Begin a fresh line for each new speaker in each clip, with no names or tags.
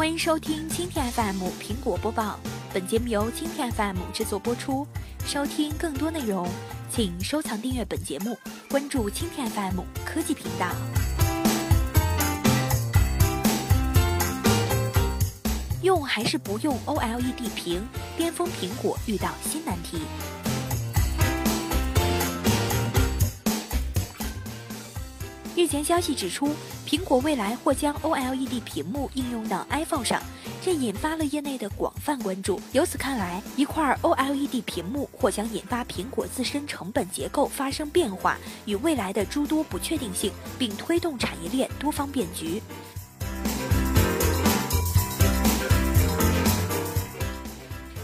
欢迎收听蜻蜓 FM 苹果播报，本节目由蜻蜓 FM 制作播出。收听更多内容，请收藏订阅本节目，关注蜻蜓 FM 科技频道。用还是不用 OLED 屏？巅峰苹果遇到新难题。日前消息指出，苹果未来或将 OLED 屏幕应用到 iPhone 上，这引发了业内的广泛关注。由此看来，一块 OLED 屏幕或将引发苹果自身成本结构发生变化与未来的诸多不确定性，并推动产业链多方变局。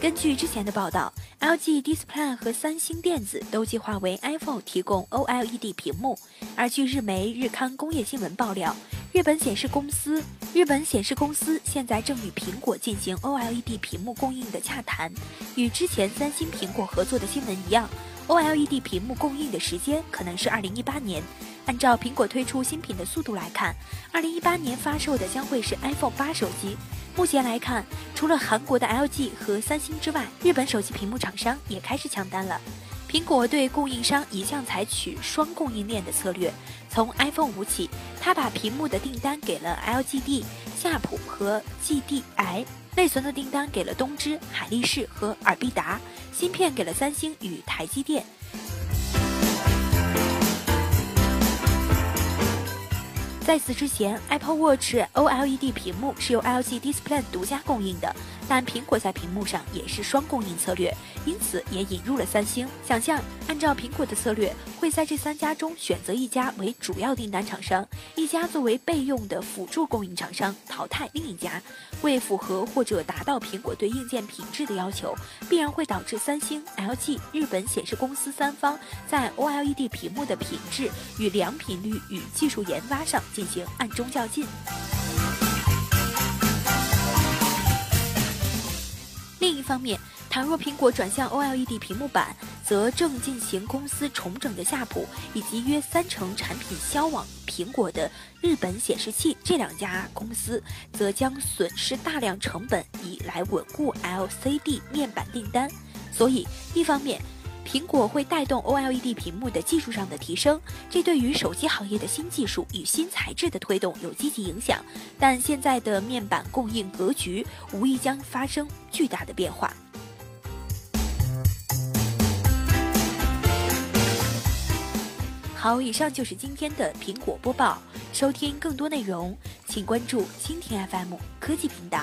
根据之前的报道，LG Display 和三星电子都计划为 iPhone 提供 OLED 屏幕。而据日媒日刊工业新闻爆料，日本显示公司日本显示公司现在正与苹果进行 OLED 屏幕供应的洽谈。与之前三星苹果合作的新闻一样，OLED 屏幕供应的时间可能是2018年。按照苹果推出新品的速度来看，2018年发售的将会是 iPhone 八手机。目前来看，除了韩国的 LG 和三星之外，日本手机屏幕厂商也开始抢单了。苹果对供应商一向采取双供应链的策略，从 iPhone 五起，它把屏幕的订单给了 LGD、夏普和 GDI，内存的订单给了东芝、海力士和尔必达，芯片给了三星与台积电。在此之前，Apple Watch OLED 屏幕是由 LG Display 独家供应的。但苹果在屏幕上也是双供应策略，因此也引入了三星。想象按照苹果的策略，会在这三家中选择一家为主要订单厂商，一家作为备用的辅助供应厂商，淘汰另一家。为符合或者达到苹果对硬件品质的要求，必然会导致三星、LG、日本显示公司三方在 OLED 屏幕的品质与良品率与技术研发上进行暗中较劲。另一方面，倘若苹果转向 OLED 屏幕板，则正进行公司重整的夏普以及约三成产品销往苹果的日本显示器这两家公司，则将损失大量成本以来稳固 LCD 面板订单。所以，一方面，苹果会带动 OLED 屏幕的技术上的提升，这对于手机行业的新技术与新材质的推动有积极影响。但现在的面板供应格局无疑将发生巨大的变化。好，以上就是今天的苹果播报。收听更多内容，请关注蜻蜓 FM 科技频道。